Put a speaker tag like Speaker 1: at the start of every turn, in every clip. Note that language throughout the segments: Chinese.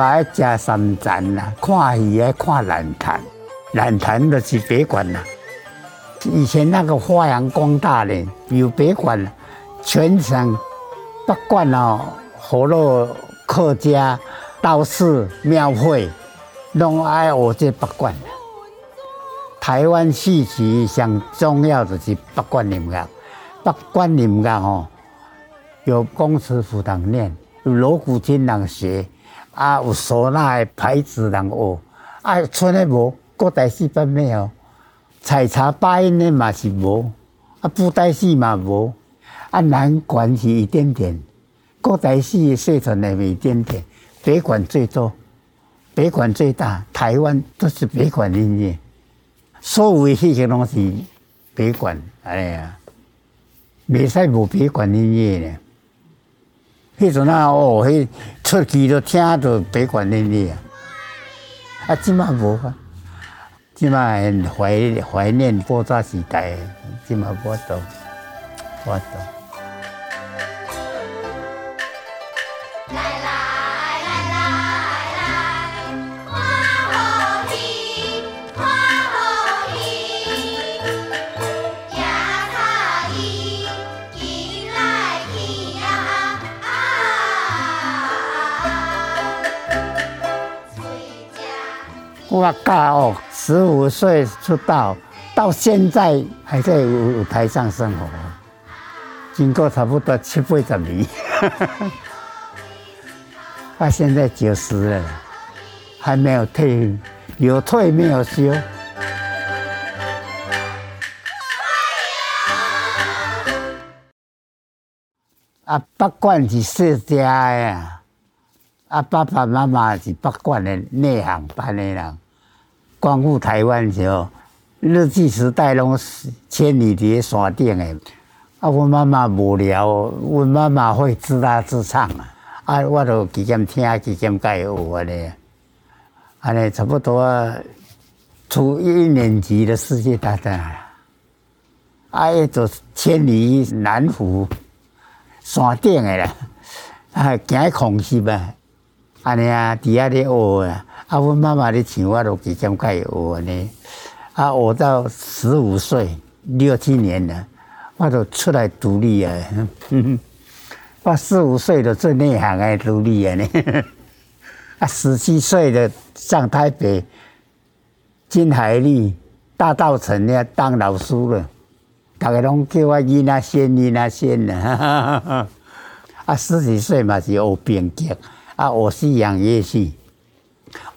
Speaker 1: 肉爱食三层啦，看戏爱看兰潭，兰潭就是北管啦。以前那个发扬光大的有北管，全省北管哦，活络客家、道士、庙会，拢爱学这北管。台湾戏曲上重要的是北管音乐，北管音乐哦，有公慈辅堂念。有锣鼓听人学，啊，有唢呐的牌子人学，啊，村的无，各台戏班没有，采茶八音的嘛是无，啊，布袋戏嘛无，啊，南管是一点点，各台戏社团的一点点，北管最多，北管最大，台湾都是北管音乐，所有的戏个拢是北管，哎呀，没使无北管音乐呢。迄阵啊，哦，迄出去都听着北管音乐啊，啊，即嘛无啊，即嘛怀怀念爆炸时代，即嘛无多，无多。我教，十五岁出道，到现在还在舞台上生活，经过差不多七八十年，他现在九十了，还没有退，有退没有休。啊，北管是世家呀。啊，爸爸妈妈是北管的内行班的人，光复台湾的时候，日据时代拢是千里在山顶的。啊，我妈妈无聊，我妈妈会自弹自唱啊，啊，我都几间听，几间教学的，安尼差不多啊初一年级的世界大战，啊，一座千里南湖山顶的啦，啊，惊空袭吧。安尼啊，底下咧学啊，啊，阮妈妈咧请我都几间开学呢，啊，学到十五岁，六七年了，我都出来独立啊，我四五岁就做内行的独立啊呢，啊，十七岁的上台北金海利大稻埕呢当老师了，大家拢叫我伊那仙伊那仙呢，啊，十几岁嘛是学编剧。啊，学西洋乐器，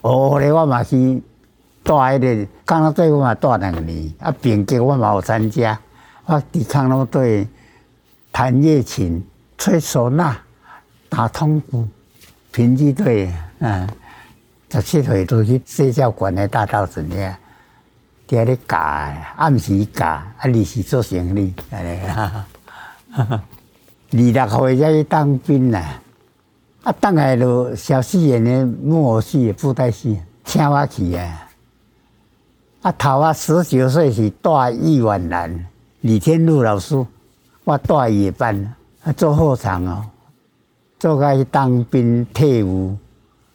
Speaker 1: 学咧我嘛是带迄个康乐队，我嘛带两年。啊，编剧我嘛有参加，我伫康乐队弹乐琴、吹唢呐、打通鼓、评剧队，嗯，十七岁都去社教馆的大稻埕咧，伫咧教，暗时教，啊，日时做生理，安尼哈，二六岁才去当兵啦。啊，当来就小戏演的木偶戏、布袋戏，请我去啊！啊，头啊，十九岁是带易婉兰、李天禄老师，我带夜班，啊，做后场哦，做个当兵退伍，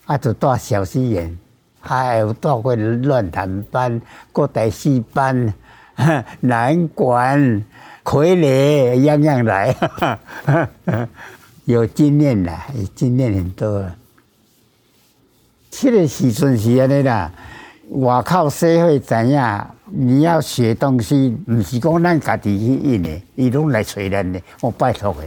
Speaker 1: 啊，就带小戏演，还有带过乱弹班、各台戏班、南管、傀儡，样样来。有经验啦，经验很多。去的时阵是安尼啦，外口社会怎样？你要学东西，不是讲咱家己去印的，伊拢来找咱的，我拜托的。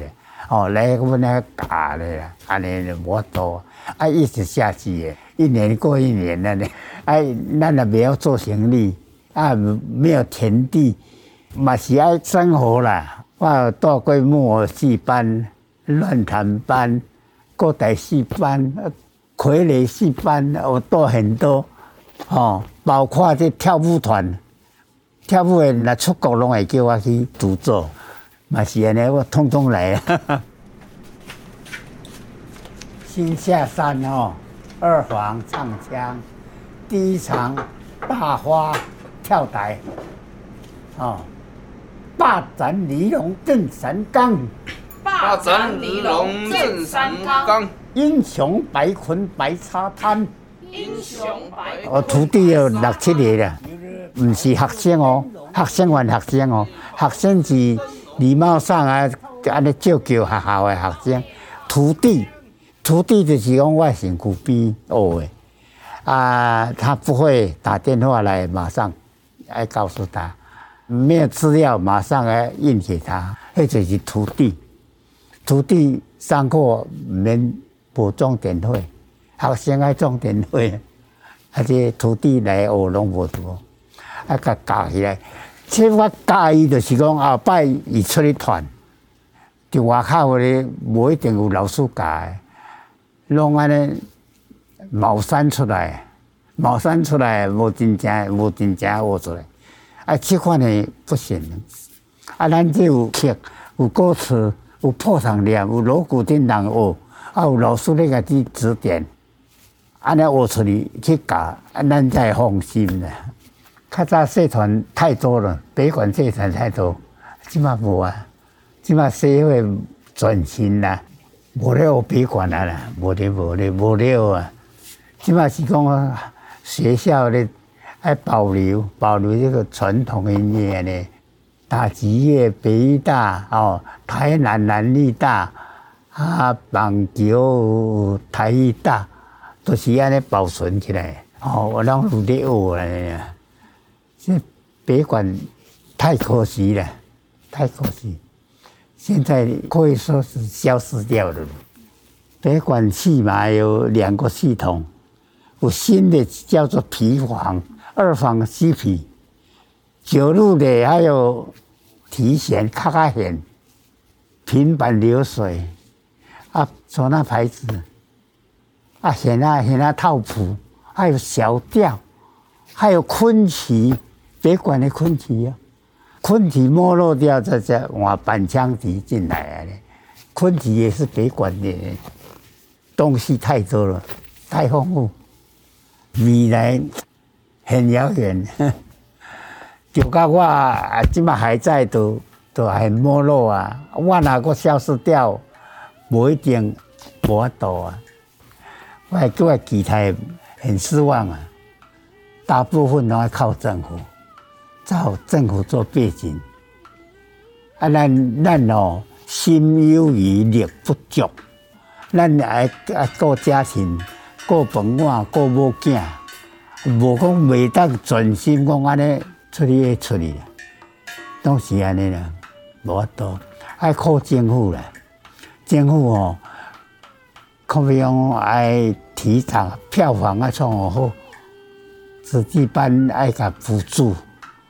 Speaker 1: 哦，来阮来教的啦，安尼就无多，啊，一直下去的，一年过一年了呢。哎，咱也没有做生意，啊，没有田地，嘛是爱生活啦。我到过木偶戏班、乱弹班、歌台戏班、傀儡戏班，我都很多。哦，包括这跳舞团，跳舞的来出国拢会叫我去独奏，嘛是安尼，我通通来啊。新下山哦，二黄唱腔，第一场大花跳台，哦，霸斩离龙震山岗，
Speaker 2: 霸斩离龙震山岗，
Speaker 1: 英雄白坤白沙滩。
Speaker 2: 英雄白，
Speaker 1: 我徒弟有六七个了，不是学生哦，学生还学生哦，学生是礼貌上啊，安尼照叫学校的学生。徒弟，徒弟就是讲我身躯边学的，啊，他不会打电话来，马上来告诉他，没有资料马上来印给他，那就是徒弟。徒弟上课免补钟点会。学生爱重点会，而且徒弟来学拢无多，啊，甲教起来。即我教伊就是讲后摆伊出去团，伫外口咧无一定有老师教，拢安尼冒山出来，冒山出来无真正无真正学出来，啊，即款的不行。啊，咱这有曲，有歌词，有破窗练，有锣鼓叮当学，啊，有老师咧甲你指点。安尼学出去去教，咱才放心啦。较早社团太多了，北管社团太多，即嘛无啊。即嘛社会转型啦，无咧学北管啊啦，无咧无咧无了啊。即嘛是讲学校咧爱保留保留这个传统音乐咧，打击乐北大哦，台南南艺大啊，棒球台艺大。都是安尼保存起来，哦，我让蝴蝶学来，这别管太可惜了，太可惜，现在可以说是消失掉了。别管起码有两个系统，有新的叫做皮黄，二黄西皮，九路的还有提弦、卡卡弦，平板流水，啊，做那牌子。啊，现啊现啊套谱，还有小调，还有昆曲，别管的昆曲啊，昆曲没落掉，这这换板腔笛进来了，昆曲也是别管的，东西太多了，太丰富，未来很遥远，就甲我啊，今嘛还在都都很没落啊，我哪个消失掉，不一定无多啊。我还对其他很失望啊！大部分都要靠政府，找政府做背景。啊，咱咱哦，心有余力不足，咱爱爱顾家庭，顾饭碗，顾某囝，无讲袂当全心讲安尼出去处理，都是安尼啦，无法度，爱靠政府啦，政府哦。可比讲爱提倡票房啊，创好，子弟班爱甲补助，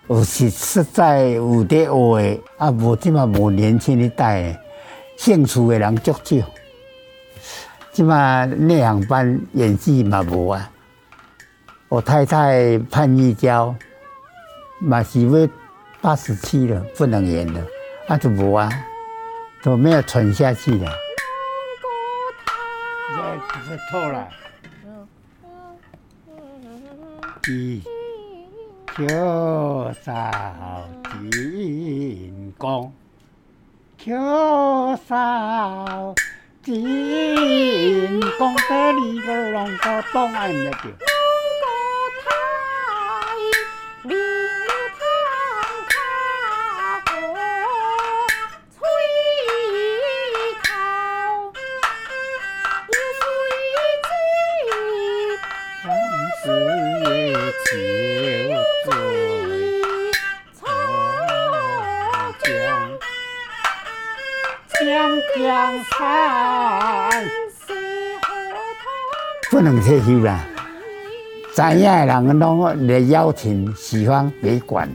Speaker 1: 有是实在有得学的，啊无即嘛无年轻一代，兴趣的人足少。即嘛内行班演技嘛无啊，我太太潘玉娇嘛是要八十七了，不能演了，啊就无啊，都没有传下去了。这错了。地球上金光，球上金光，这里个龙哥东安的叫。退休啦！知影的人拢来邀请，喜欢别管，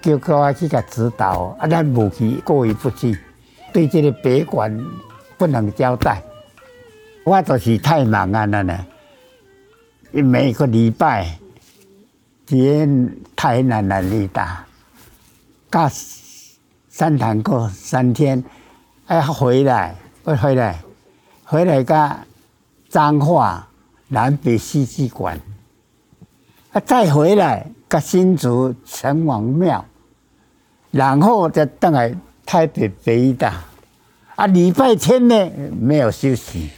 Speaker 1: 叫叫我去甲指导，啊，咱无去，过意不去，对这个别管不能交代。我就是太忙啊，了呢。每个礼拜，天台南南力大，加三堂课三天。哎，回来，不回来，回来个彰化南北戏剧馆，啊，再回来个新竹城隍庙，然后再登来台北北艺大，啊，礼拜天呢没有休息，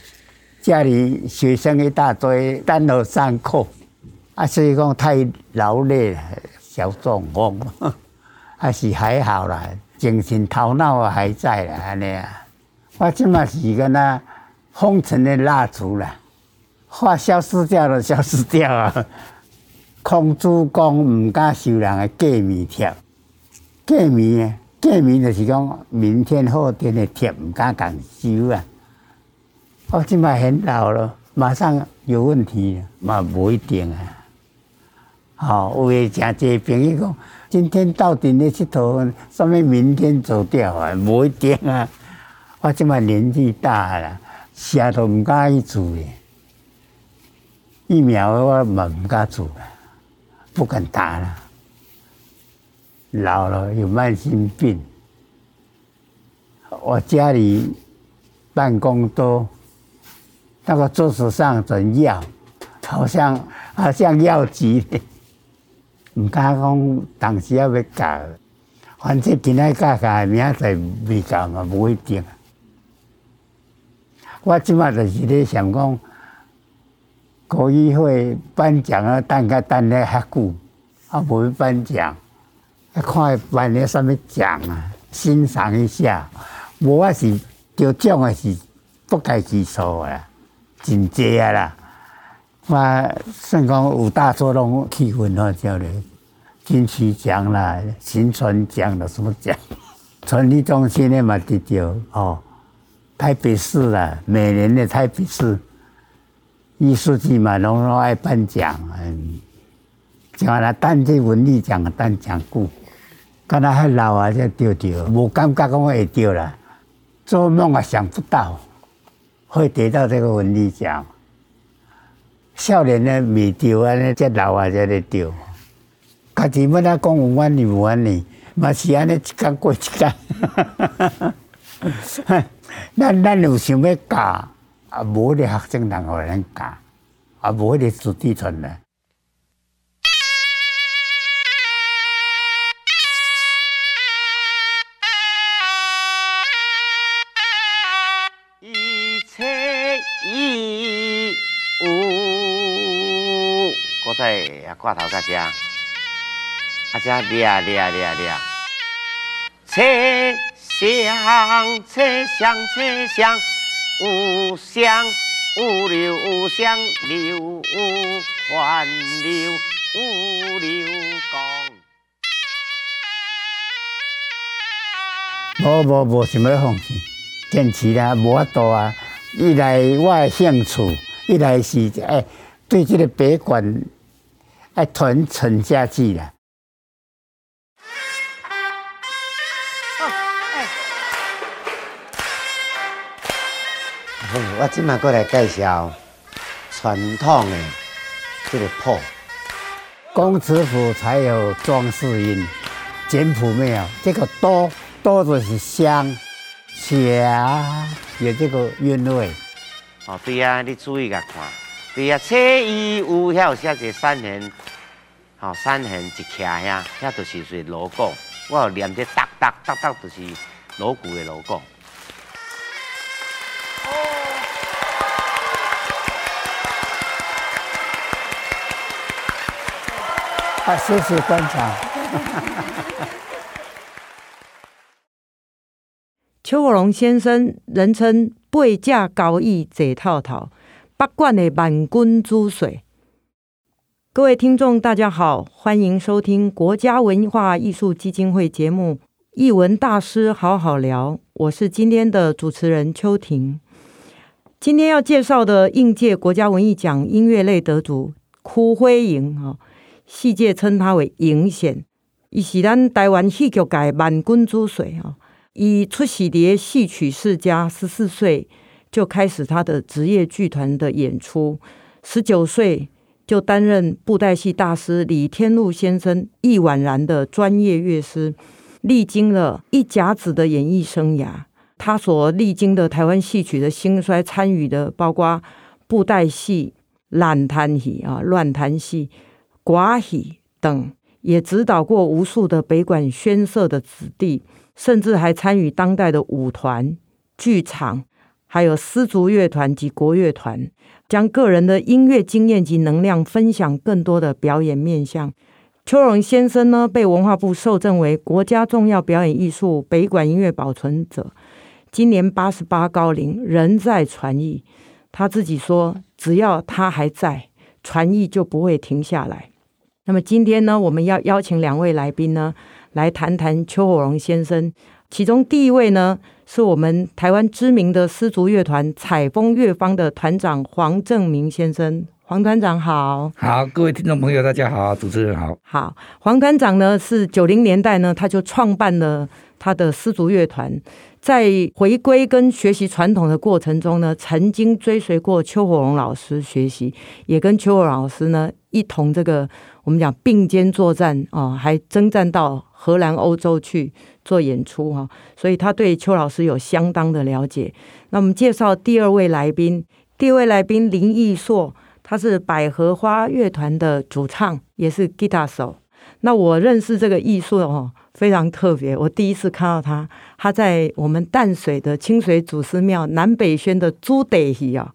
Speaker 1: 家里学生一大堆，单独上课，啊，所以讲太劳累了，小中风，还 是还好啦。精神头脑还在啦，安尼啊！我即嘛是个那封尘的蜡烛啦，话消失掉了，消失掉啊！空主公唔敢收人的过年贴，过年过年就是讲明天后天的贴唔敢敢收啊！我即嘛很老了，马上有问题嘛不一定啊！好，有诶诚济朋友讲。今天到底你去投，说明明天走掉啊？不一定啊！我这么年纪大了，啥都唔敢去做的，疫苗我嘛唔敢做，不敢打了。老了有慢性病，我家里办公桌那个桌子上整药，好像好像药剂。唔敢讲，当时要要搞，反正今仔教教，明仔载未教嘛，无一定。我即马就是咧想讲，国艺会颁奖啊，等个等咧遐久，啊，无颁奖，看颁咧什么奖啊，欣赏一下。无我是得奖的是不计其数啊，真济啊啦。我算讲有大作拢气氛好叫咧，金曲奖啦、新传奖啦，什么奖？传艺中心的嘛得着哦，台北市啦，每年的台北市艺术季嘛，拢拢爱颁奖，嗯，像那单这文艺奖颁奖过，刚才还老啊，才得着，无感觉讲会得啦，做梦也想不到会得到这个文艺奖。少年呢未丢啊，呢这老啊才得丢。家己要哪讲有缘无缘呢？嘛是安尼一天过一天。咱咱有想要教，啊无咧学生人互咱教，啊无咧子弟传来。
Speaker 2: 一切一无，我在挂头家家。啊！这唻唻唻唻，车厢车厢车厢，有声有流有声流环流有流光。
Speaker 1: 无无无想要放弃，坚持啦，无法度啊！一来我的兴趣，一来是哎，对这个别馆哎传承下去啦。我今麦过来介绍传统的这个谱，工尺谱才有装饰音，简谱没有。这个多多就是香，霞有这个韵味。
Speaker 2: 哦，对啊，你注意个看，对啊，车衣有遐有写一个三横，好三横一徛呀，遐就是是 logo。我有念这哒哒哒哒，就是锣鼓的锣鼓。
Speaker 1: 啊，谢谢观察。
Speaker 3: 邱国龙先生，人称八架高椅坐套套，八馆的万军之岁。各位听众，大家好，欢迎收听国家文化艺术基金会节目《艺文大师好好聊》，我是今天的主持人邱婷。今天要介绍的应届国家文艺奖音乐类得主邱辉莹啊，世界称他为影显，伊是咱台湾戏剧界万军之水啊。以出席的戏曲世家，十四岁就开始他的职业剧团的演出，十九岁。就担任布袋戏大师李天禄先生易婉然的专业乐师，历经了一甲子的演艺生涯。他所历经的台湾戏曲的兴衰，参与的包括布袋戏、烂摊戏啊、乱弹戏、寡喜等，也指导过无数的北管宣社的子弟，甚至还参与当代的舞团、剧场，还有丝竹乐团及国乐团。将个人的音乐经验及能量分享更多的表演面向。邱荣先生呢，被文化部授证为国家重要表演艺术北管音乐保存者，今年八十八高龄，仍在传艺。他自己说，只要他还在，传艺就不会停下来。那么今天呢，我们要邀请两位来宾呢，来谈谈邱火荣先生。其中第一位呢，是我们台湾知名的丝竹乐团采风乐坊的团长黄正明先生，黄团长好。
Speaker 4: 好，各位听众朋友，大家好，主持人好。
Speaker 3: 好，黄团长呢是九零年代呢，他就创办了他的丝竹乐团，在回归跟学习传统的过程中呢，曾经追随过邱火荣老师学习，也跟邱火荣老师呢一同这个我们讲并肩作战啊，还征战到荷兰、欧洲去。做演出哈，所以他对邱老师有相当的了解。那我们介绍第二位来宾，第二位来宾林义硕，他是百合花乐团的主唱，也是吉他手。那我认识这个艺硕哦，非常特别。我第一次看到他，他在我们淡水的清水祖师庙南北轩的朱地戏啊，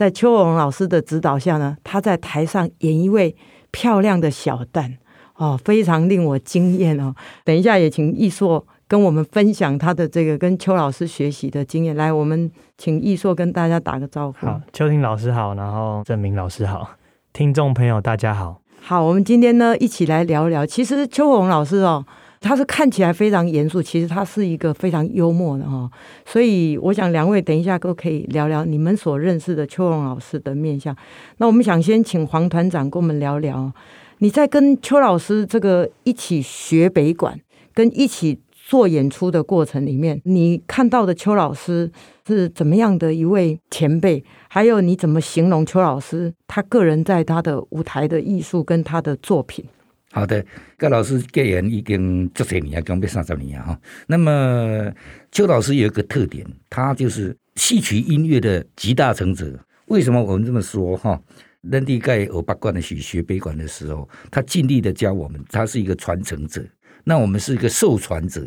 Speaker 3: 在邱荣老师的指导下呢，他在台上演一位漂亮的小旦。哦，非常令我惊艳哦！等一下也请易硕跟我们分享他的这个跟邱老师学习的经验。来，我们请易硕跟大家打个招呼。
Speaker 5: 好，邱婷老师好，然后郑明老师好，听众朋友大家好。
Speaker 3: 好，我们今天呢一起来聊聊。其实邱红老师哦，他是看起来非常严肃，其实他是一个非常幽默的哈、所以我想两位等一下都可以聊聊你们所认识的邱红老师的面相。那我们想先请黄团长跟我们聊聊。你在跟邱老师这个一起学北管，跟一起做演出的过程里面，你看到的邱老师是怎么样的一位前辈？还有你怎么形容邱老师他个人在他的舞台的艺术跟他的作品？
Speaker 4: 好的，跟老师结缘已经这些年，刚被三十年哈。那么邱老师有一个特点，他就是戏曲音乐的集大成者。为什么我们这么说哈？人地盖欧八贯的学学悲管的时候，他尽力的教我们，他是一个传承者。那我们是一个受传者。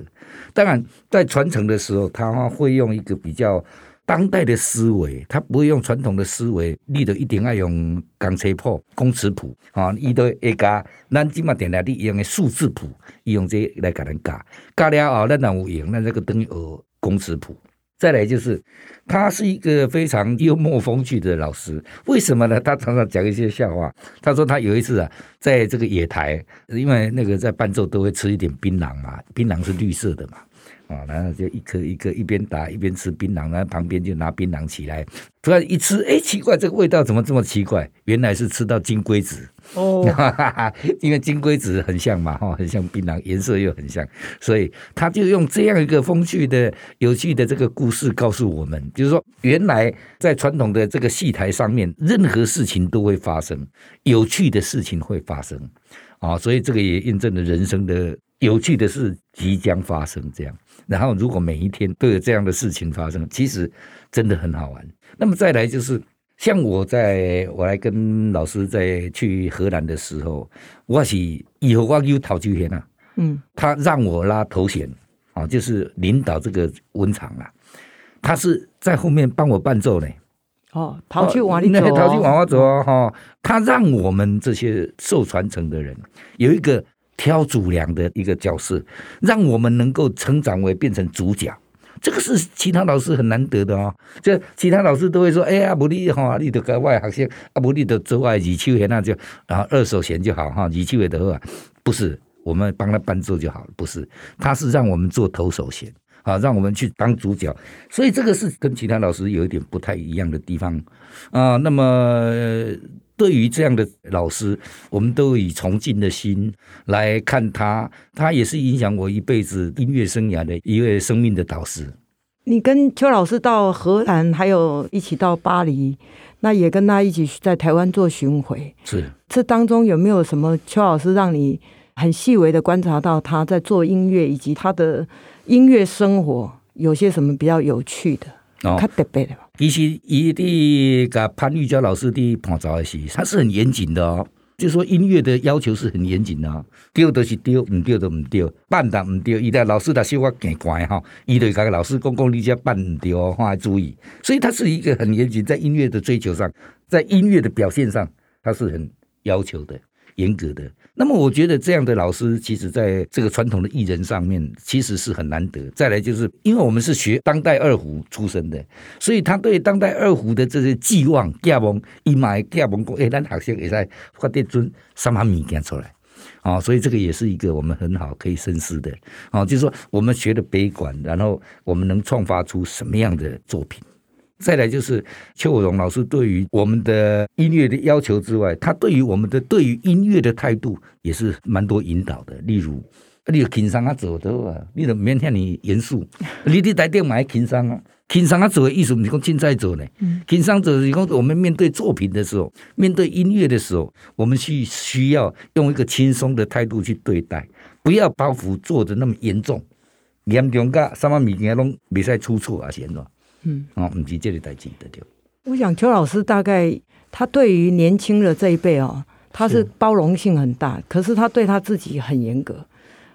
Speaker 4: 当然，在传承的时候，他会用一个比较当代的思维，他不会用传统的思维。你都一定要用钢切谱、公尺谱啊，伊都会加。咱今嘛点来你用的数字谱，用这来给人教。教了后，咱哪有用？那这个等于学公尺谱。再来就是，他是一个非常幽默风趣的老师。为什么呢？他常常讲一些笑话。他说他有一次啊，在这个野台，因为那个在伴奏都会吃一点槟榔嘛，槟榔是绿色的嘛。啊，然后就一颗一颗一边打一边吃槟榔，然后旁边就拿槟榔起来，突然一吃，哎，奇怪，这个味道怎么这么奇怪？原来是吃到金龟子哦，因为金龟子很像嘛，哈，很像槟榔，颜色又很像，所以他就用这样一个风趣的、有趣的这个故事告诉我们，就是说，原来在传统的这个戏台上面，任何事情都会发生，有趣的事情会发生，啊，所以这个也印证了人生的有趣的事即将发生这样。然后，如果每一天都有这样的事情发生，其实真的很好玩。那么再来就是，像我在我来跟老师在去荷兰的时候，我是以后我有陶秋贤啊，嗯，他让我拉头衔啊，就是领导这个文场啊，他是在后面帮我伴奏呢。
Speaker 3: 哦，陶去往里走，
Speaker 4: 陶去往我走哦，哈，他让我们这些受传承的人有一个。挑主粮的一个角色，让我们能够成长为变成主角。这个是其他老师很难得的哦。就其他老师都会说：“哎呀，不你哈，你得跟外学生啊，不你得做外二手弦那就然后二手弦就好哈，二手弦的话不是我们帮他伴奏就好了，不是，他是让我们做投手弦啊，让我们去当主角，所以这个是跟其他老师有一点不太一样的地方啊。那么。对于这样的老师，我们都以崇敬的心来看他，他也是影响我一辈子音乐生涯的一位生命的导师。
Speaker 3: 你跟邱老师到荷兰，还有一起到巴黎，那也跟他一起在台湾做巡回。
Speaker 4: 是，
Speaker 3: 这当中有没有什么邱老师让你很细微的观察到他在做音乐，以及他的音乐生活有些什么比较有趣的？哦，他特别的。
Speaker 4: 其实，伊的甲潘玉娇老师的伴奏的是，他是很严谨的哦。就说音乐的要求是很严谨的哦，丢都是丢，唔丢都唔丢，办的唔丢。伊的老师他说话更乖哈，伊对个老师公公你家办唔丢哦，要注意。所以他是一个很严谨，在音乐的追求上，在音乐的表现上，他是很要求的。严格的，那么我觉得这样的老师，其实在这个传统的艺人上面，其实是很难得。再来就是，因为我们是学当代二胡出身的，所以他对当代二胡的这些寄望、寄望、伊买、寄望过，哎，咱学生也在发点尊什么物件出来啊，所以这个也是一个我们很好可以深思的啊，就是说我们学的北管，然后我们能创发出什么样的作品。再来就是邱国荣老师对于我们的音乐的要求之外，他对于我们的对于音乐的态度也是蛮多引导的。例如，你有轻松啊走的啊，你都免向你严肃，你伫台电买轻松啊，轻松啊走的意思不是讲现在走呢，轻松走是讲我们面对作品的时候，面对音乐的时候，我们需需要用一个轻松的态度去对待，不要包袱做的那么严重，严重噶什么物件拢未使出错啊，先喏。嗯，哦，唔是这个代志的对。
Speaker 3: 我想邱老师大概他对于年轻的这一辈哦，他是包容性很大，是可是他对他自己很严格。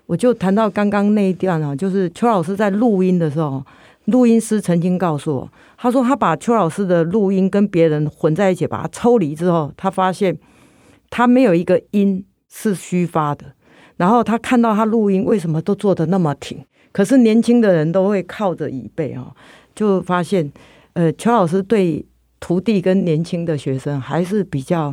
Speaker 3: 我就谈到刚刚那一段啊，就是邱老师在录音的时候，录音师曾经告诉我，他说他把邱老师的录音跟别人混在一起，把它抽离之后，他发现他没有一个音是虚发的。然后他看到他录音为什么都做的那么挺，可是年轻的人都会靠着椅背啊。就发现，呃，邱老师对徒弟跟年轻的学生还是比较，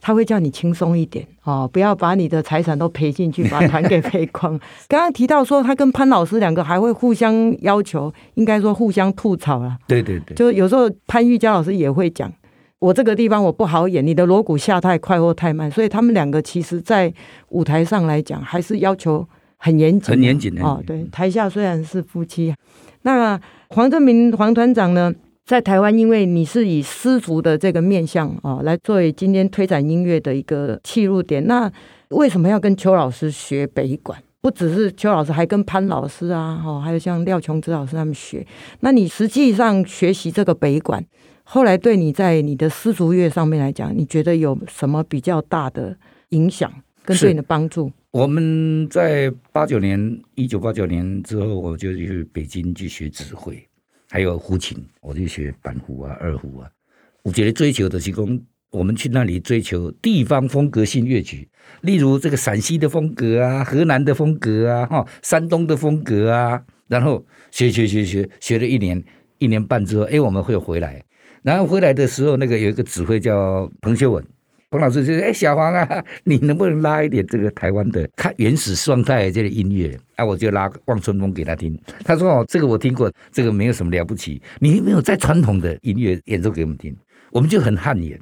Speaker 3: 他会叫你轻松一点哦，不要把你的财产都赔进去，把盘给赔光。刚刚提到说，他跟潘老师两个还会互相要求，应该说互相吐槽啊。
Speaker 4: 对对对，
Speaker 3: 就有时候潘玉娇老师也会讲，我这个地方我不好演，你的锣鼓下太快或太慢，所以他们两个其实在舞台上来讲，还是要求很严谨，
Speaker 4: 很严谨的
Speaker 3: 哦。对，台下虽然是夫妻，那。黄正明黄团长呢，在台湾，因为你是以丝竹的这个面向啊，来作为今天推展音乐的一个切入点。那为什么要跟邱老师学北管？不只是邱老师，还跟潘老师啊，哈，还有像廖琼枝老师他们学。那你实际上学习这个北管，后来对你在你的丝竹乐上面来讲，你觉得有什么比较大的影响跟对你的帮助？
Speaker 4: 我们在八九年，一九八九年之后，我就去北京去学指挥，还有胡琴，我就学板胡啊、二胡啊。我觉得追求的是工，我们去那里追求地方风格性乐曲，例如这个陕西的风格啊、河南的风格啊、哈山东的风格啊，然后学学学学学了一年一年半之后，哎，我们会回来，然后回来的时候，那个有一个指挥叫彭修文。彭老师就说：“哎，小黄啊，你能不能拉一点这个台湾的看原始状态这个音乐？”啊，我就拉《望春风》给他听。他说：“哦，这个我听过，这个没有什么了不起。你有没有在传统的音乐演奏给我们听？”我们就很汗颜。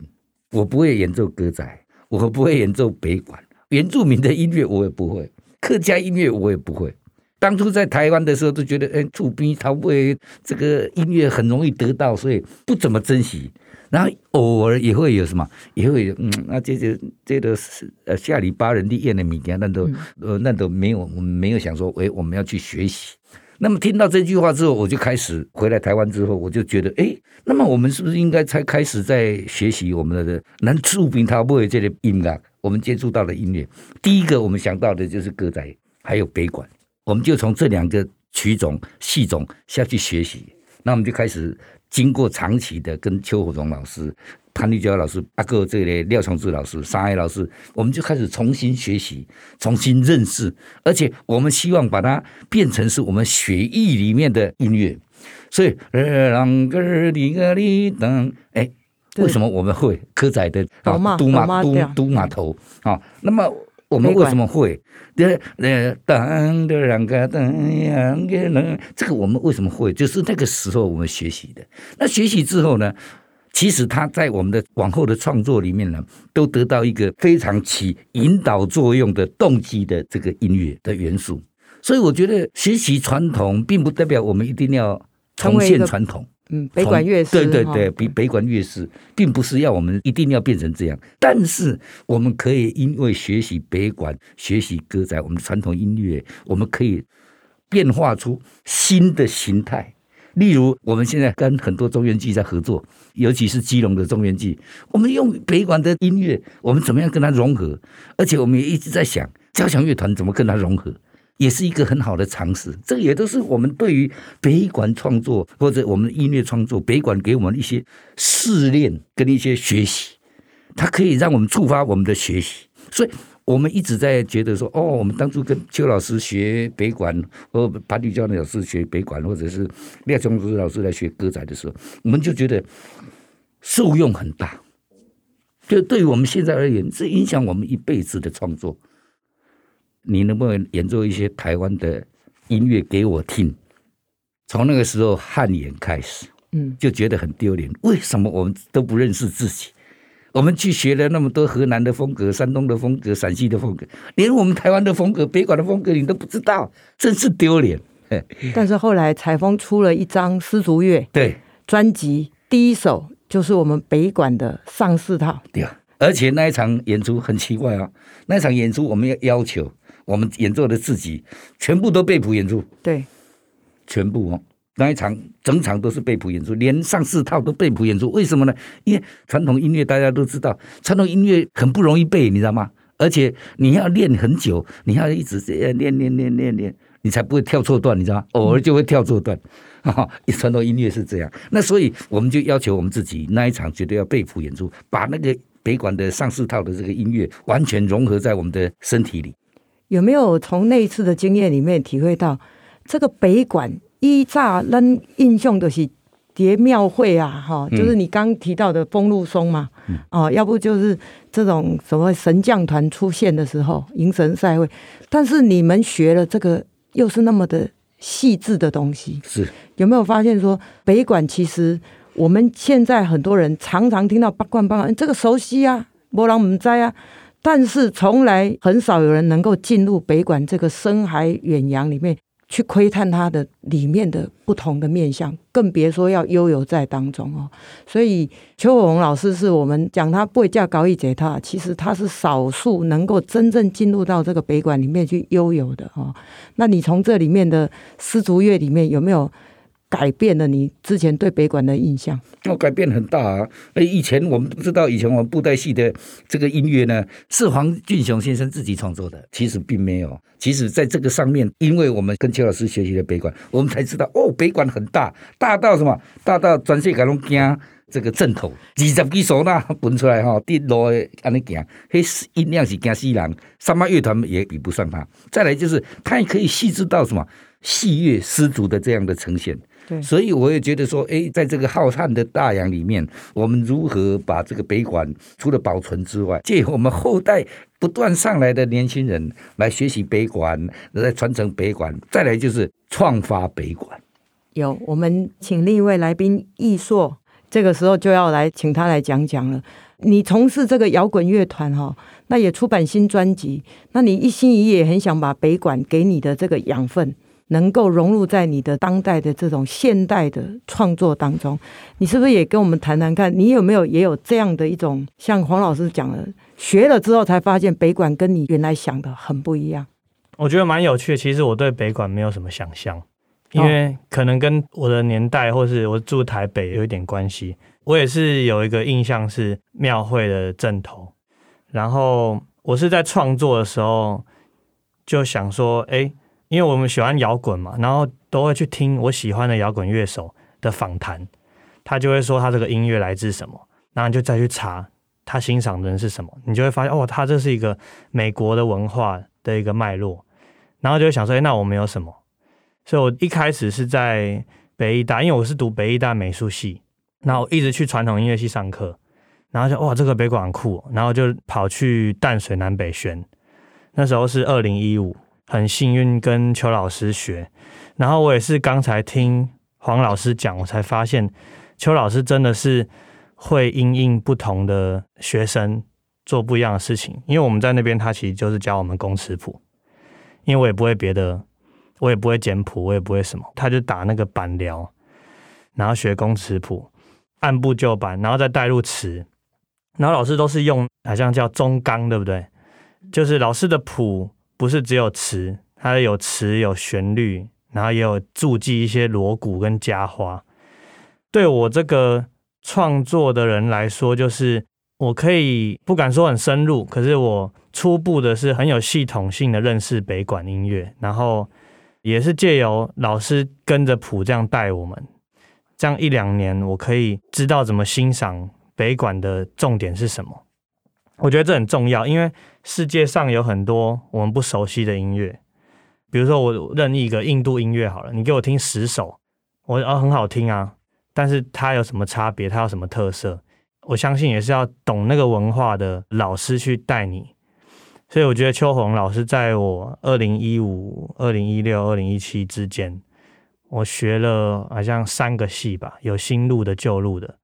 Speaker 4: 我不会演奏歌仔，我不会演奏北管，原住民的音乐我也不会，客家音乐我也不会。当初在台湾的时候，都觉得哎，厝边头尾这个音乐很容易得到，所以不怎么珍惜。然后偶尔也会有什么，也会有嗯，那这些这个是呃下里巴人的演的物件，那都呃那都没有，我们没有想说，哎，我们要去学习。那么听到这句话之后，我就开始回来台湾之后，我就觉得，哎，那么我们是不是应该才开始在学习我们的南厝边头尾这个音乐？我们接触到的音乐，第一个我们想到的就是歌仔，还有北管，我们就从这两个曲种系种下去学习。那我们就开始。经过长期的跟邱火荣老师潘立娇老师、阿哥这个廖崇志老师、沙海老师，我们就开始重新学习、重新认识，而且我们希望把它变成是我们血液里面的音乐。所以，啷个哩个哩等，哎，为什么我们会蚵仔的啊？都马都都码头啊？那么我们为什么会？呃呃，当的啷个当样个呢？这个我们为什么会？就是那个时候我们学习的。那学习之后呢？其实他在我们的往后的创作里面呢，都得到一个非常起引导作用的动机的这个音乐的元素。所以我觉得学习传统，并不代表我们一定要重现传统。
Speaker 3: 嗯，北管乐师，
Speaker 4: 对对对，比北管乐师，并不是要我们一定要变成这样。但是我们可以因为学习北管，学习歌仔，我们的传统音乐，我们可以变化出新的形态。例如，我们现在跟很多中原剧在合作，尤其是基隆的中原剧，我们用北管的音乐，我们怎么样跟它融合？而且我们也一直在想，交响乐团怎么跟它融合，也是一个很好的尝试。这个也都是我们对于北管创作或者我们音乐创作，北管给我们一些试炼跟一些学习，它可以让我们触发我们的学习，所以。我们一直在觉得说，哦，我们当初跟邱老师学北管，或潘玉娇老师学北管，或者是廖崇志老师来学歌仔的时候，我们就觉得受用很大。就对于我们现在而言，是影响我们一辈子的创作。你能不能演奏一些台湾的音乐给我听？从那个时候汗颜开始，嗯，就觉得很丢脸。为什么我们都不认识自己？我们去学了那么多河南的风格、山东的风格、陕西的风格，连我们台湾的风格、北管的风格你都不知道，真是丢脸。
Speaker 3: 但是后来采风出了一张丝竹乐
Speaker 4: 对
Speaker 3: 专辑，第一首就是我们北管的上四套。
Speaker 4: 对啊，而且那一场演出很奇怪啊，那一场演出我们要要求我们演奏的自己全部都背谱演出，
Speaker 3: 对，
Speaker 4: 全部哦。那一场整场都是背谱演出，连上四套都背谱演出。为什么呢？因为传统音乐大家都知道，传统音乐很不容易背，你知道吗？而且你要练很久，你要一直这样练练练练练，你才不会跳错段，你知道吗？偶尔就会跳错段。哈，传统音乐是这样。那所以我们就要求我们自己，那一场绝对要背谱演出，把那个北管的上四套的这个音乐完全融合在我们的身体里。
Speaker 3: 有没有从那一次的经验里面体会到这个北管？一乍咱印象的是叠庙会啊，哈，就是你刚提到的风露松嘛，嗯、哦，要不就是这种什么神将团出现的时候，迎神赛会。但是你们学了这个，又是那么的细致的东西，
Speaker 4: 是
Speaker 3: 有没有发现说北管其实我们现在很多人常常听到八贯八贯，这个熟悉啊，没人不知啊，但是从来很少有人能够进入北馆这个深海远洋里面。去窥探它的里面的不同的面相，更别说要悠游在当中哦。所以邱伟鸿老师是我们讲他不会叫高一节，他其实他是少数能够真正进入到这个北馆里面去悠游的哦。那你从这里面的丝竹乐里面有没有？改变了你之前对北管的印象？
Speaker 4: 哦，改变很大啊！哎，以前我们不知道，以前我们布袋戏的这个音乐呢，是黄俊雄先生自己创作的。其实并没有，其实在这个上面，因为我们跟邱老师学习了北管，我们才知道哦，北管很大，大到什么？大到全世界拢惊这个阵头，二十几首那分出来哈，滴落安尼行，嘿音量是惊死人，三八乐团也比不上他。再来就是，他也可以细致到什么戏乐丝竹的这样的呈现。所以我也觉得说，哎，在这个浩瀚的大洋里面，我们如何把这个北管除了保存之外，借我们后代不断上来的年轻人来学习北管，来传承北管，再来就是创发北管。
Speaker 3: 有，我们请另一位来宾易硕，这个时候就要来请他来讲讲了。你从事这个摇滚乐团哈，那也出版新专辑，那你一心一意也很想把北管给你的这个养分。能够融入在你的当代的这种现代的创作当中，你是不是也跟我们谈谈看？你有没有也有这样的一种，像黄老师讲的，学了之后才发现北管跟你原来想的很不一样。
Speaker 5: 我觉得蛮有趣的。其实我对北管没有什么想象，因为可能跟我的年代或是我住台北有一点关系。我也是有一个印象是庙会的阵头，然后我是在创作的时候就想说，哎。因为我们喜欢摇滚嘛，然后都会去听我喜欢的摇滚乐手的访谈，他就会说他这个音乐来自什么。然后就再去查他欣赏的人是什么，你就会发现哦，他这是一个美国的文化的一个脉络，然后就会想说，哎，那我们有什么？所以我一开始是在北艺大，因为我是读北艺大美术系，然后一直去传统音乐系上课，然后就哇，这个北管酷，然后就跑去淡水南北宣，那时候是二零一五，很幸运跟邱老师学，然后我也是刚才听黄老师讲，我才发现邱老师真的是会因应不同的学生做不一样的事情，因为我们在那边他其实就是教我们工尺谱，因为我也不会别的。我也不会简谱，我也不会什么，他就打那个板聊，然后学工尺谱，按部就班，然后再带入词，然后老师都是用好像叫中纲，对不对？就是老师的谱不是只有词，它有词有旋律，然后也有注记一些锣鼓跟家花。对我这个创作的人来说，就是我可以不敢说很深入，可是我初步的是很有系统性的认识北管音乐，然后。也是借由老师跟着谱这样带我们，这样一两年，我可以知道怎么欣赏北管的重点是什么。我觉得这很重要，因为世界上有很多我们不熟悉的音乐，比如说我任意一个印度音乐好了，你给我听十首，我啊很好听啊，但是它有什么差别？它有什么特色？我相信也是要懂那个文化的老师去带你。所以我觉得秋红老师在我二零一五、二零一六、二零一七之间，我学了好像三个系吧，有新路的、旧路的，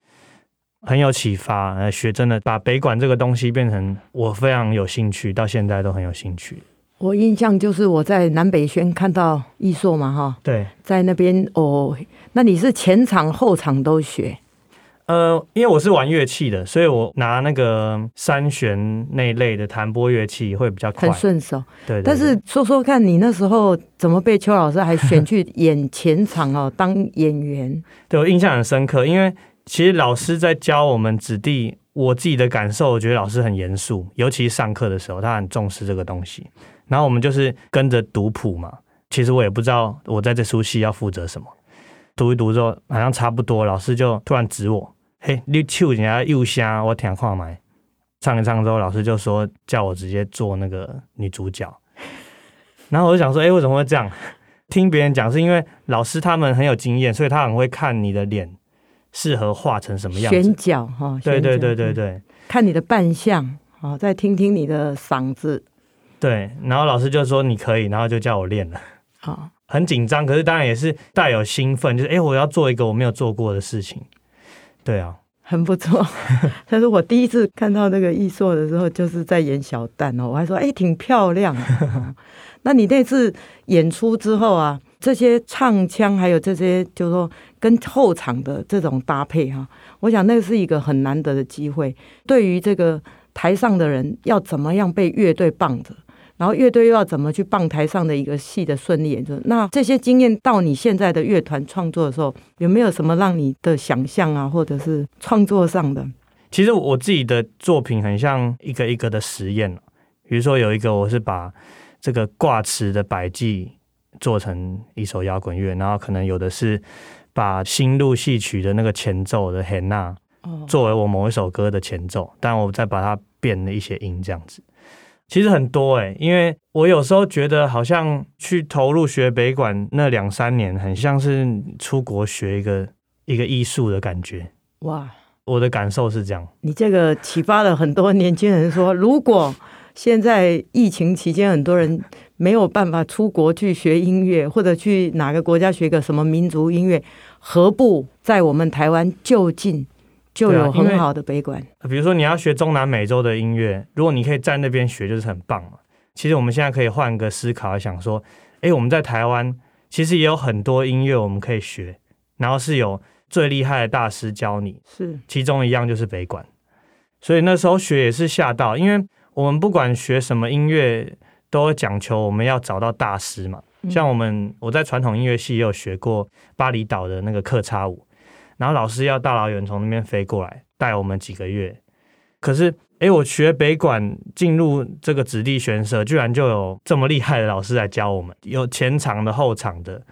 Speaker 5: 很有启发。呃，学真的把北管这个东西变成我非常有兴趣，到现在都很有兴趣。
Speaker 3: 我印象就是我在南北轩看到艺硕嘛，哈，
Speaker 5: 对，
Speaker 3: 在那边哦，那你是前场后场都学？
Speaker 5: 呃，因为我是玩乐器的，所以我拿那个三弦那类的弹拨乐器会比较快，
Speaker 3: 很顺手。
Speaker 5: 对，
Speaker 3: 但是说说看你那时候怎么被邱老师还选去演前场哦，当演员？
Speaker 5: 对，我印象很深刻，因为其实老师在教我们子弟，我自己的感受，我觉得老师很严肃，尤其上课的时候，他很重视这个东西。然后我们就是跟着读谱嘛，其实我也不知道我在这出戏要负责什么，读一读之后好像差不多，老师就突然指我。嘿，你唱人家又香，我听看麦。唱一唱之后，老师就说叫我直接做那个女主角。然后我就想说，哎，为什么会这样？听别人讲是因为老师他们很有经验，所以他很会看你的脸适合画成什么样子。
Speaker 3: 选角哈，
Speaker 5: 对对对对对，
Speaker 3: 看你的扮相，好，再听听你的嗓子。
Speaker 5: 对，然后老师就说你可以，然后就叫我练了。
Speaker 3: 好，
Speaker 5: 很紧张，可是当然也是带有兴奋，就是哎，我要做一个我没有做过的事情。对啊，
Speaker 3: 很不错。但是我第一次看到那个艺硕的时候，就是在演小旦哦，我还说哎，挺漂亮。那你那次演出之后啊，这些唱腔还有这些，就是说跟后场的这种搭配哈，我想那是一个很难得的机会。对于这个台上的人，要怎么样被乐队傍着？然后乐队又要怎么去傍台上的一个戏的顺利演出？那这些经验到你现在的乐团创作的时候，有没有什么让你的想象啊，或者是创作上的？
Speaker 5: 其实我自己的作品很像一个一个的实验，比如说有一个我是把这个挂词的百济做成一首摇滚乐，然后可能有的是把新路戏曲的那个前奏的黑娜作为我某一首歌的前奏，但我再把它变了一些音这样子。其实很多哎，因为我有时候觉得好像去投入学北管那两三年，很像是出国学一个一个艺术的感觉。哇，我的感受是这样。
Speaker 3: 你这个启发了很多年轻人说，如果现在疫情期间很多人没有办法出国去学音乐，或者去哪个国家学个什么民族音乐，何不在我们台湾就近？就有很好的北管，
Speaker 5: 比如说你要学中南美洲的音乐，如果你可以在那边学，就是很棒嘛。其实我们现在可以换个思考，想说，哎，我们在台湾其实也有很多音乐我们可以学，然后是有最厉害的大师教你，
Speaker 3: 是
Speaker 5: 其中一样就是北管。所以那时候学也是吓到，因为我们不管学什么音乐，都讲求我们要找到大师嘛。像我们我在传统音乐系也有学过巴厘岛的那个客叉舞。然后老师要大老远从那边飞过来带我们几个月，可是诶，我学北管进入这个子弟选社，居然就有这么厉害的老师来教我们，有前场的、后场的。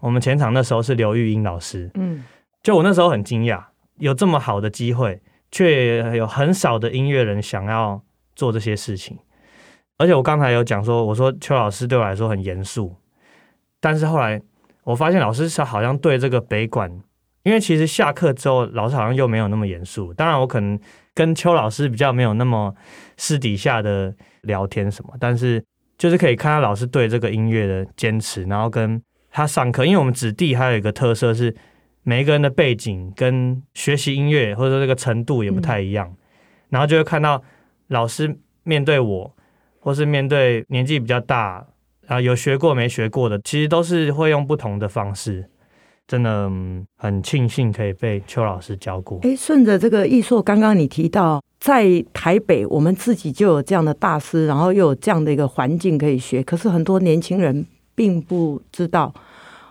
Speaker 5: 我们前场那时候是刘玉英老师，嗯，就我那时候很惊讶，有这么好的机会却有很少的音乐人想要做这些事情。而且我刚才有讲说，我说邱老师对我来说很严肃，但是后来我发现老师是好像对这个北管，因为其实下课之后老师好像又没有那么严肃。当然我可能跟邱老师比较没有那么私底下的聊天什么，但是就是可以看到老师对这个音乐的坚持，然后跟他上课，因为我们子弟还有一个特色是每一个人的背景跟学习音乐或者说这个程度也不太一样，嗯、然后就会看到老师面对我。或是面对年纪比较大啊，有学过没学过的，其实都是会用不同的方式。真的很庆幸可以被邱老师教过。
Speaker 3: 哎，顺着这个艺术，刚刚你提到在台北，我们自己就有这样的大师，然后又有这样的一个环境可以学。可是很多年轻人并不知道，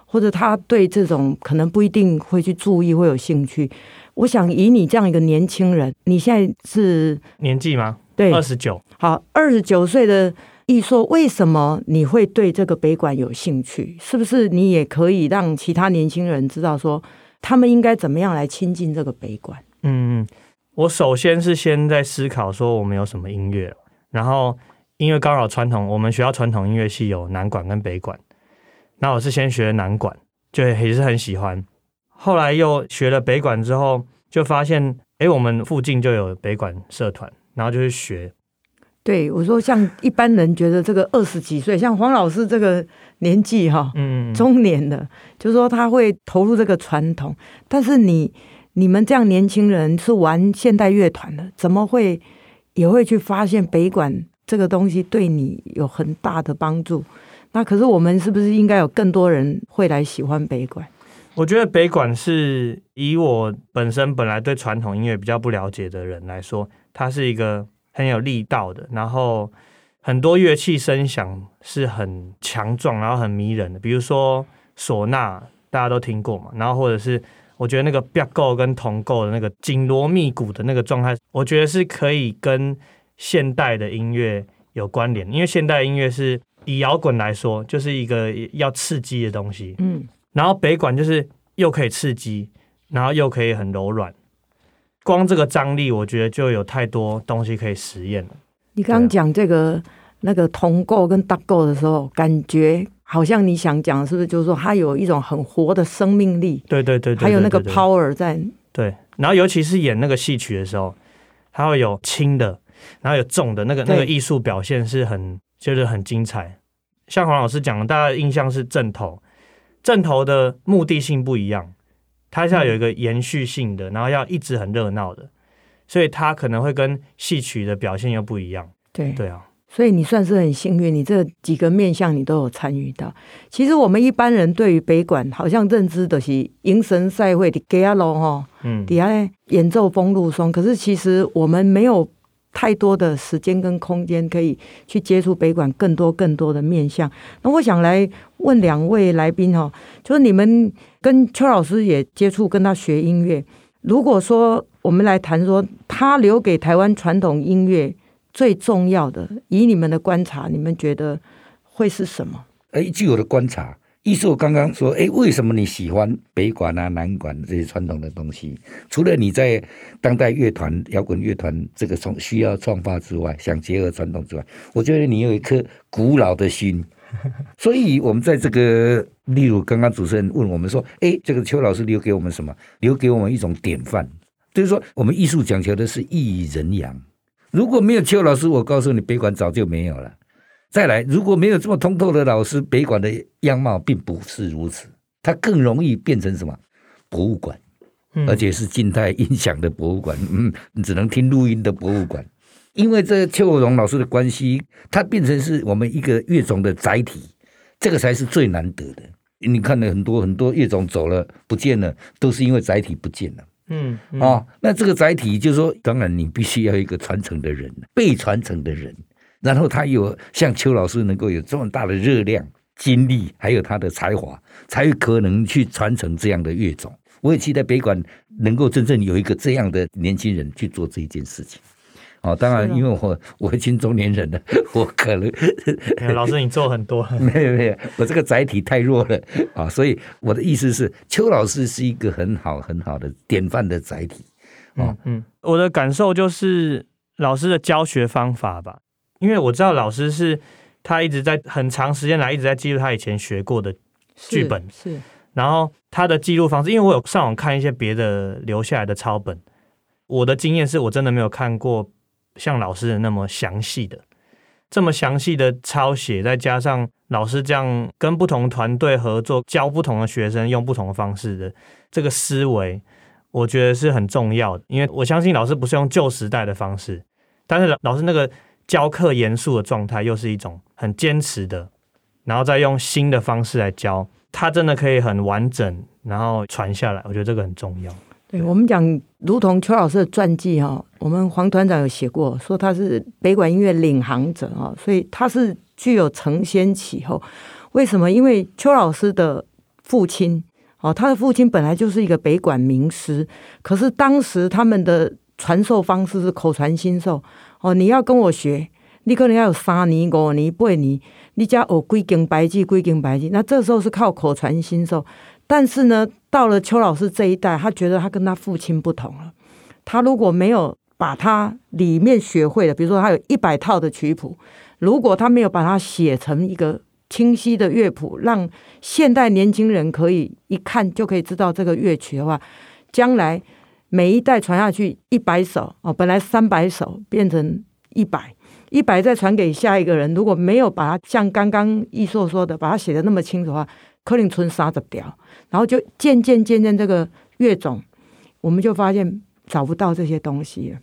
Speaker 3: 或者他对这种可能不一定会去注意，会有兴趣。我想以你这样一个年轻人，你现在是
Speaker 5: 年纪吗？
Speaker 3: 对，
Speaker 5: 二十九。
Speaker 3: 好，二十九岁的艺硕，为什么你会对这个北管有兴趣？是不是你也可以让其他年轻人知道说，他们应该怎么样来亲近这个北管？
Speaker 5: 嗯，我首先是先在思考说我们有什么音乐，然后因为刚好传统，我们学校传统音乐系有南管跟北管，那我是先学南管，就也是很喜欢，后来又学了北管之后，就发现，哎，我们附近就有北管社团。然后就去学，
Speaker 3: 对我说，像一般人觉得这个二十几岁，像黄老师这个年纪哈，嗯，中年的，就是说他会投入这个传统。但是你你们这样年轻人是玩现代乐团的，怎么会也会去发现北管这个东西对你有很大的帮助？那可是我们是不是应该有更多人会来喜欢北管？
Speaker 5: 我觉得北管是以我本身本来对传统音乐比较不了解的人来说。它是一个很有力道的，然后很多乐器声响是很强壮，然后很迷人的。比如说唢呐，大家都听过嘛。然后或者是我觉得那个镶鼓跟铜构的那个紧锣密鼓的那个状态，我觉得是可以跟现代的音乐有关联。因为现代音乐是以摇滚来说，就是一个要刺激的东西。嗯，然后北管就是又可以刺激，然后又可以很柔软。光这个张力，我觉得就有太多东西可以实验了。
Speaker 3: 你刚刚讲这个、啊、那个同构跟搭构的时候，感觉好像你想讲是不是？就是说它有一种很活的生命力。
Speaker 5: 对对对，对，
Speaker 3: 还有那个 power 在。
Speaker 5: 对，然后尤其是演那个戏曲的时候，它会有轻的，然后有重的，那个那个艺术表现是很就是很精彩。像黄老师讲的，大家的印象是正头，正头的目的性不一样。它是要有一个延续性的，然后要一直很热闹的，所以它可能会跟戏曲的表现又不一样。
Speaker 3: 对
Speaker 5: 对啊，
Speaker 3: 所以你算是很幸运，你这几个面向你都有参与到。其实我们一般人对于北管好像认知的是迎神赛会的给阿龙哈，嗯，底下演奏风露松，可是其实我们没有。太多的时间跟空间可以去接触北管更多更多的面向。那我想来问两位来宾哈，就是你们跟邱老师也接触，跟他学音乐。如果说我们来谈说，他留给台湾传统音乐最重要的，以你们的观察，你们觉得会是什么？
Speaker 4: 哎，据我的观察。艺硕刚刚说：“哎，为什么你喜欢北管啊、南管这些传统的东西？除了你在当代乐团、摇滚乐团这个创需要创发之外，想结合传统之外，我觉得你有一颗古老的心。所以，我们在这个，例如刚刚主持人问我们说：‘哎，这个邱老师留给我们什么？留给我们一种典范。’就是说，我们艺术讲求的是艺以人扬。如果没有邱老师，我告诉你，北管早就没有了。”再来，如果没有这么通透的老师，北管的样貌并不是如此，它更容易变成什么博物馆，而且是静态音响的博物馆，嗯，你只能听录音的博物馆。因为这邱国荣老师的关系，他变成是我们一个乐种的载体，这个才是最难得的。你看了很多很多乐种走了不见了，都是因为载体不见了。嗯，嗯哦，那这个载体就是说，当然你必须要一个传承的人，被传承的人。然后他有像邱老师能够有这么大的热量、精力，还有他的才华，才有可能去传承这样的乐种。我也期待北管能够真正有一个这样的年轻人去做这一件事情。哦，当然，因为我我已经中年人了，我可能
Speaker 5: 老师你做很多，
Speaker 4: 没有没有，我这个载体太弱了啊。所以我的意思是，邱老师是一个很好很好的典范的载体。哦，
Speaker 5: 嗯，我的感受就是老师的教学方法吧，因为我知道老师是他一直在很长时间来一直在记录他以前学过的剧本，
Speaker 3: 是，是
Speaker 5: 然后他的记录方式，因为我有上网看一些别的留下来的抄本，我的经验是我真的没有看过像老师的那么详细的。这么详细的抄写，再加上老师这样跟不同团队合作，教不同的学生用不同的方式的这个思维，我觉得是很重要的。因为我相信老师不是用旧时代的方式，但是老师那个教课严肃的状态，又是一种很坚持的，然后再用新的方式来教，他真的可以很完整，然后传下来。我觉得这个很重要。
Speaker 3: 对，我们讲，如同邱老师的传记哈，我们黄团长有写过，说他是北管音乐领航者啊，所以他是具有承先启后。为什么？因为邱老师的父亲哦，他的父亲本来就是一个北管名师，可是当时他们的传授方式是口传心授哦，你要跟我学，你可能要有三年、五年、八年，你家有几经百计、几经百计，那这时候是靠口传心授。但是呢，到了邱老师这一代，他觉得他跟他父亲不同了。他如果没有把他里面学会的，比如说他有一百套的曲谱，如果他没有把它写成一个清晰的乐谱，让现代年轻人可以一看就可以知道这个乐曲的话，将来每一代传下去一百首哦，本来三百首变成一百，一百再传给下一个人，如果没有把它像刚刚易硕说的，把它写的那么清楚的话，可能存三十条。然后就渐渐渐渐，这个乐种，我们就发现找不到这些东西了。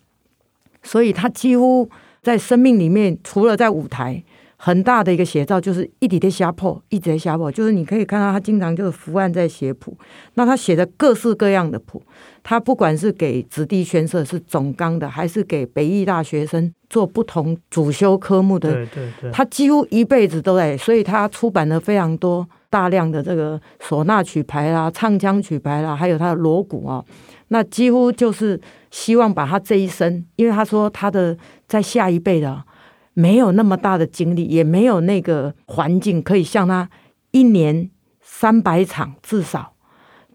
Speaker 3: 所以他几乎在生命里面，除了在舞台，很大的一个写照就是一直在写谱，一直在写谱。就是你可以看到他经常就是伏案在写谱。那他写的各式各样的谱，他不管是给子弟宣社是总纲的，还是给北艺大学生做不同主修科目的，
Speaker 5: 对对对，
Speaker 3: 他几乎一辈子都在。所以他出版了非常多。大量的这个唢呐曲牌啦、唱腔曲牌啦，还有他的锣鼓啊，那几乎就是希望把他这一生，因为他说他的在下一辈的没有那么大的精力，也没有那个环境可以像他一年三百场至少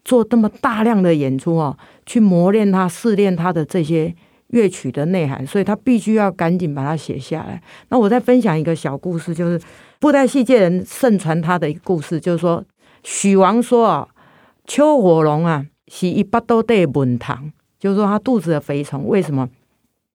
Speaker 3: 做这么大量的演出哦，去磨练他、试炼他的这些乐曲的内涵，所以他必须要赶紧把它写下来。那我再分享一个小故事，就是。布袋戏界人盛传他的一个故事，就是说许王说啊，邱火龙啊是一巴肚的文糖，就是说他肚子的肥虫。为什么？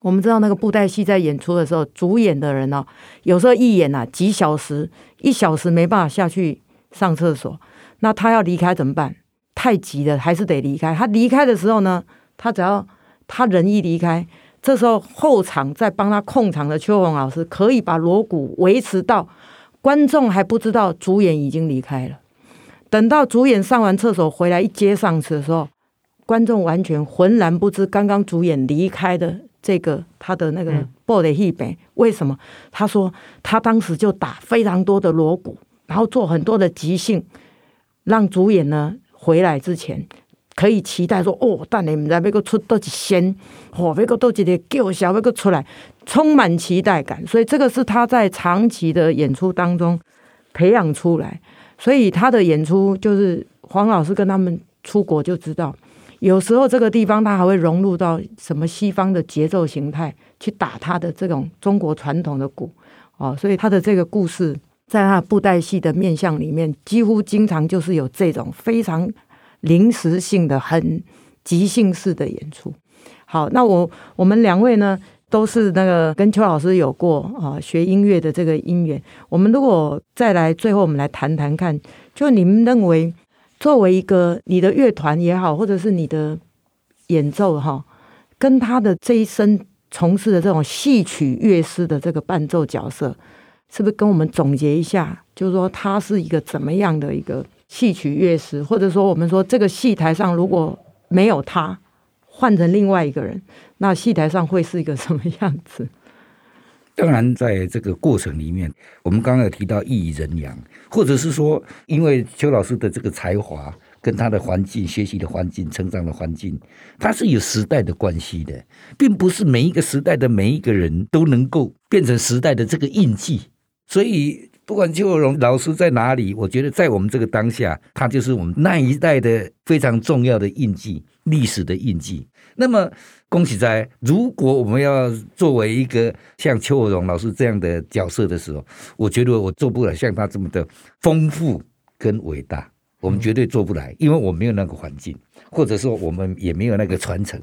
Speaker 3: 我们知道那个布袋戏在演出的时候，主演的人呢、有时候一演啊几小时，一小时没办法下去上厕所，那他要离开怎么办？太急了，还是得离开。他离开的时候呢，他只要他人一离开，这时候后场在帮他控场的邱红老师可以把锣鼓维持到。观众还不知道主演已经离开了，等到主演上完厕所回来一接上去的时候，观众完全浑然不知刚刚主演离开的这个他的那个布袋戏本为什么？他说他当时就打非常多的锣鼓，然后做很多的即兴，让主演呢回来之前。可以期待说哦，但你们在那个出多几仙，哦，那个都几的叫小那个出来，充满期待感。所以这个是他在长期的演出当中培养出来。所以他的演出就是黄老师跟他们出国就知道，有时候这个地方他还会融入到什么西方的节奏形态去打他的这种中国传统的鼓哦。所以他的这个故事在他布袋戏的面向里面，几乎经常就是有这种非常。临时性的、很即兴式的演出。好，那我我们两位呢，都是那个跟邱老师有过啊学音乐的这个因缘。我们如果再来，最后我们来谈谈看，就你们认为，作为一个你的乐团也好，或者是你的演奏哈，跟他的这一生从事的这种戏曲乐师的这个伴奏角色，是不是跟我们总结一下？就是说，他是一个怎么样的一个？戏曲乐师，或者说我们说这个戏台上如果没有他，换成另外一个人，那戏台上会是一个什么样子？
Speaker 4: 当然，在这个过程里面，我们刚刚有提到艺人养，或者是说，因为邱老师的这个才华跟他的环境、学习的环境、成长的环境，它是有时代的关系的，并不是每一个时代的每一个人都能够变成时代的这个印记，所以。不管邱有荣老师在哪里，我觉得在我们这个当下，他就是我们那一代的非常重要的印记，历史的印记。那么，恭喜在，如果我们要作为一个像邱有荣老师这样的角色的时候，我觉得我做不了像他这么的丰富跟伟大，我们绝对做不来，因为我没有那个环境，或者说我们也没有那个传承。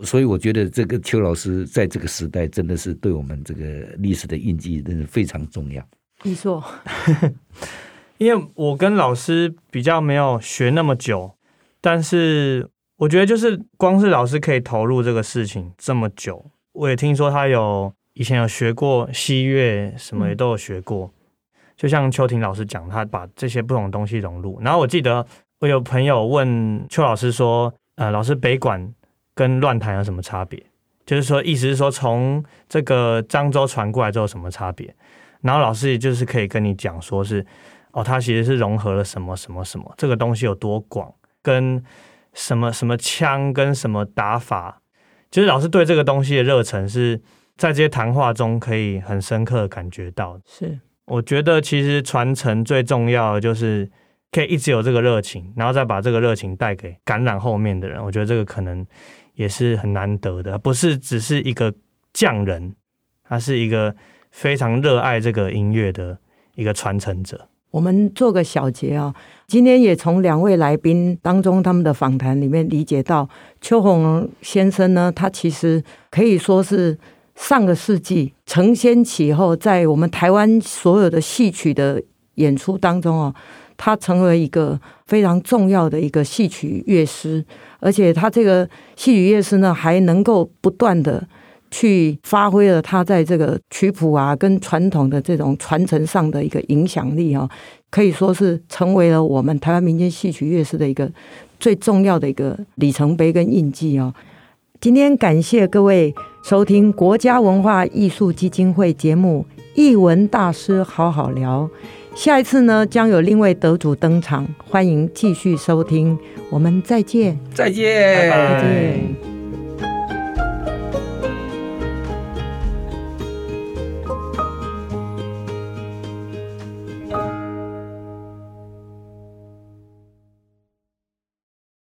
Speaker 4: 所以，我觉得这个邱老师在这个时代真的是对我们这个历史的印记，真的非常重要。
Speaker 3: 没错，
Speaker 5: 因为我跟老师比较没有学那么久，但是我觉得就是光是老师可以投入这个事情这么久，我也听说他有以前有学过西乐，什么也都有学过。嗯、就像邱婷老师讲，他把这些不同的东西融入。然后我记得我有朋友问邱老师说：“呃，老师北管跟乱弹有什么差别？”就是说，意思是说从这个漳州传过来之后什么差别？然后老师也就是可以跟你讲，说是哦，他其实是融合了什么什么什么，这个东西有多广，跟什么什么枪跟什么打法，就是老师对这个东西的热忱是在这些谈话中可以很深刻的感觉到。
Speaker 3: 是，
Speaker 5: 我觉得其实传承最重要的就是可以一直有这个热情，然后再把这个热情带给感染后面的人。我觉得这个可能也是很难得的，不是只是一个匠人，他是一个。非常热爱这个音乐的一个传承者。
Speaker 3: 我们做个小结啊，今天也从两位来宾当中他们的访谈里面理解到，邱鸿先生呢，他其实可以说是上个世纪承先启后，在我们台湾所有的戏曲的演出当中啊，他成为一个非常重要的一个戏曲乐师，而且他这个戏曲乐师呢，还能够不断的。去发挥了他在这个曲谱啊跟传统的这种传承上的一个影响力啊，可以说是成为了我们台湾民间戏曲乐师的一个最重要的一个里程碑跟印记哦。今天感谢各位收听国家文化艺术基金会节目《艺文大师好好聊》，下一次呢将有另外得主登场，欢迎继续收听，我们再见，
Speaker 4: 再见，
Speaker 3: 再见。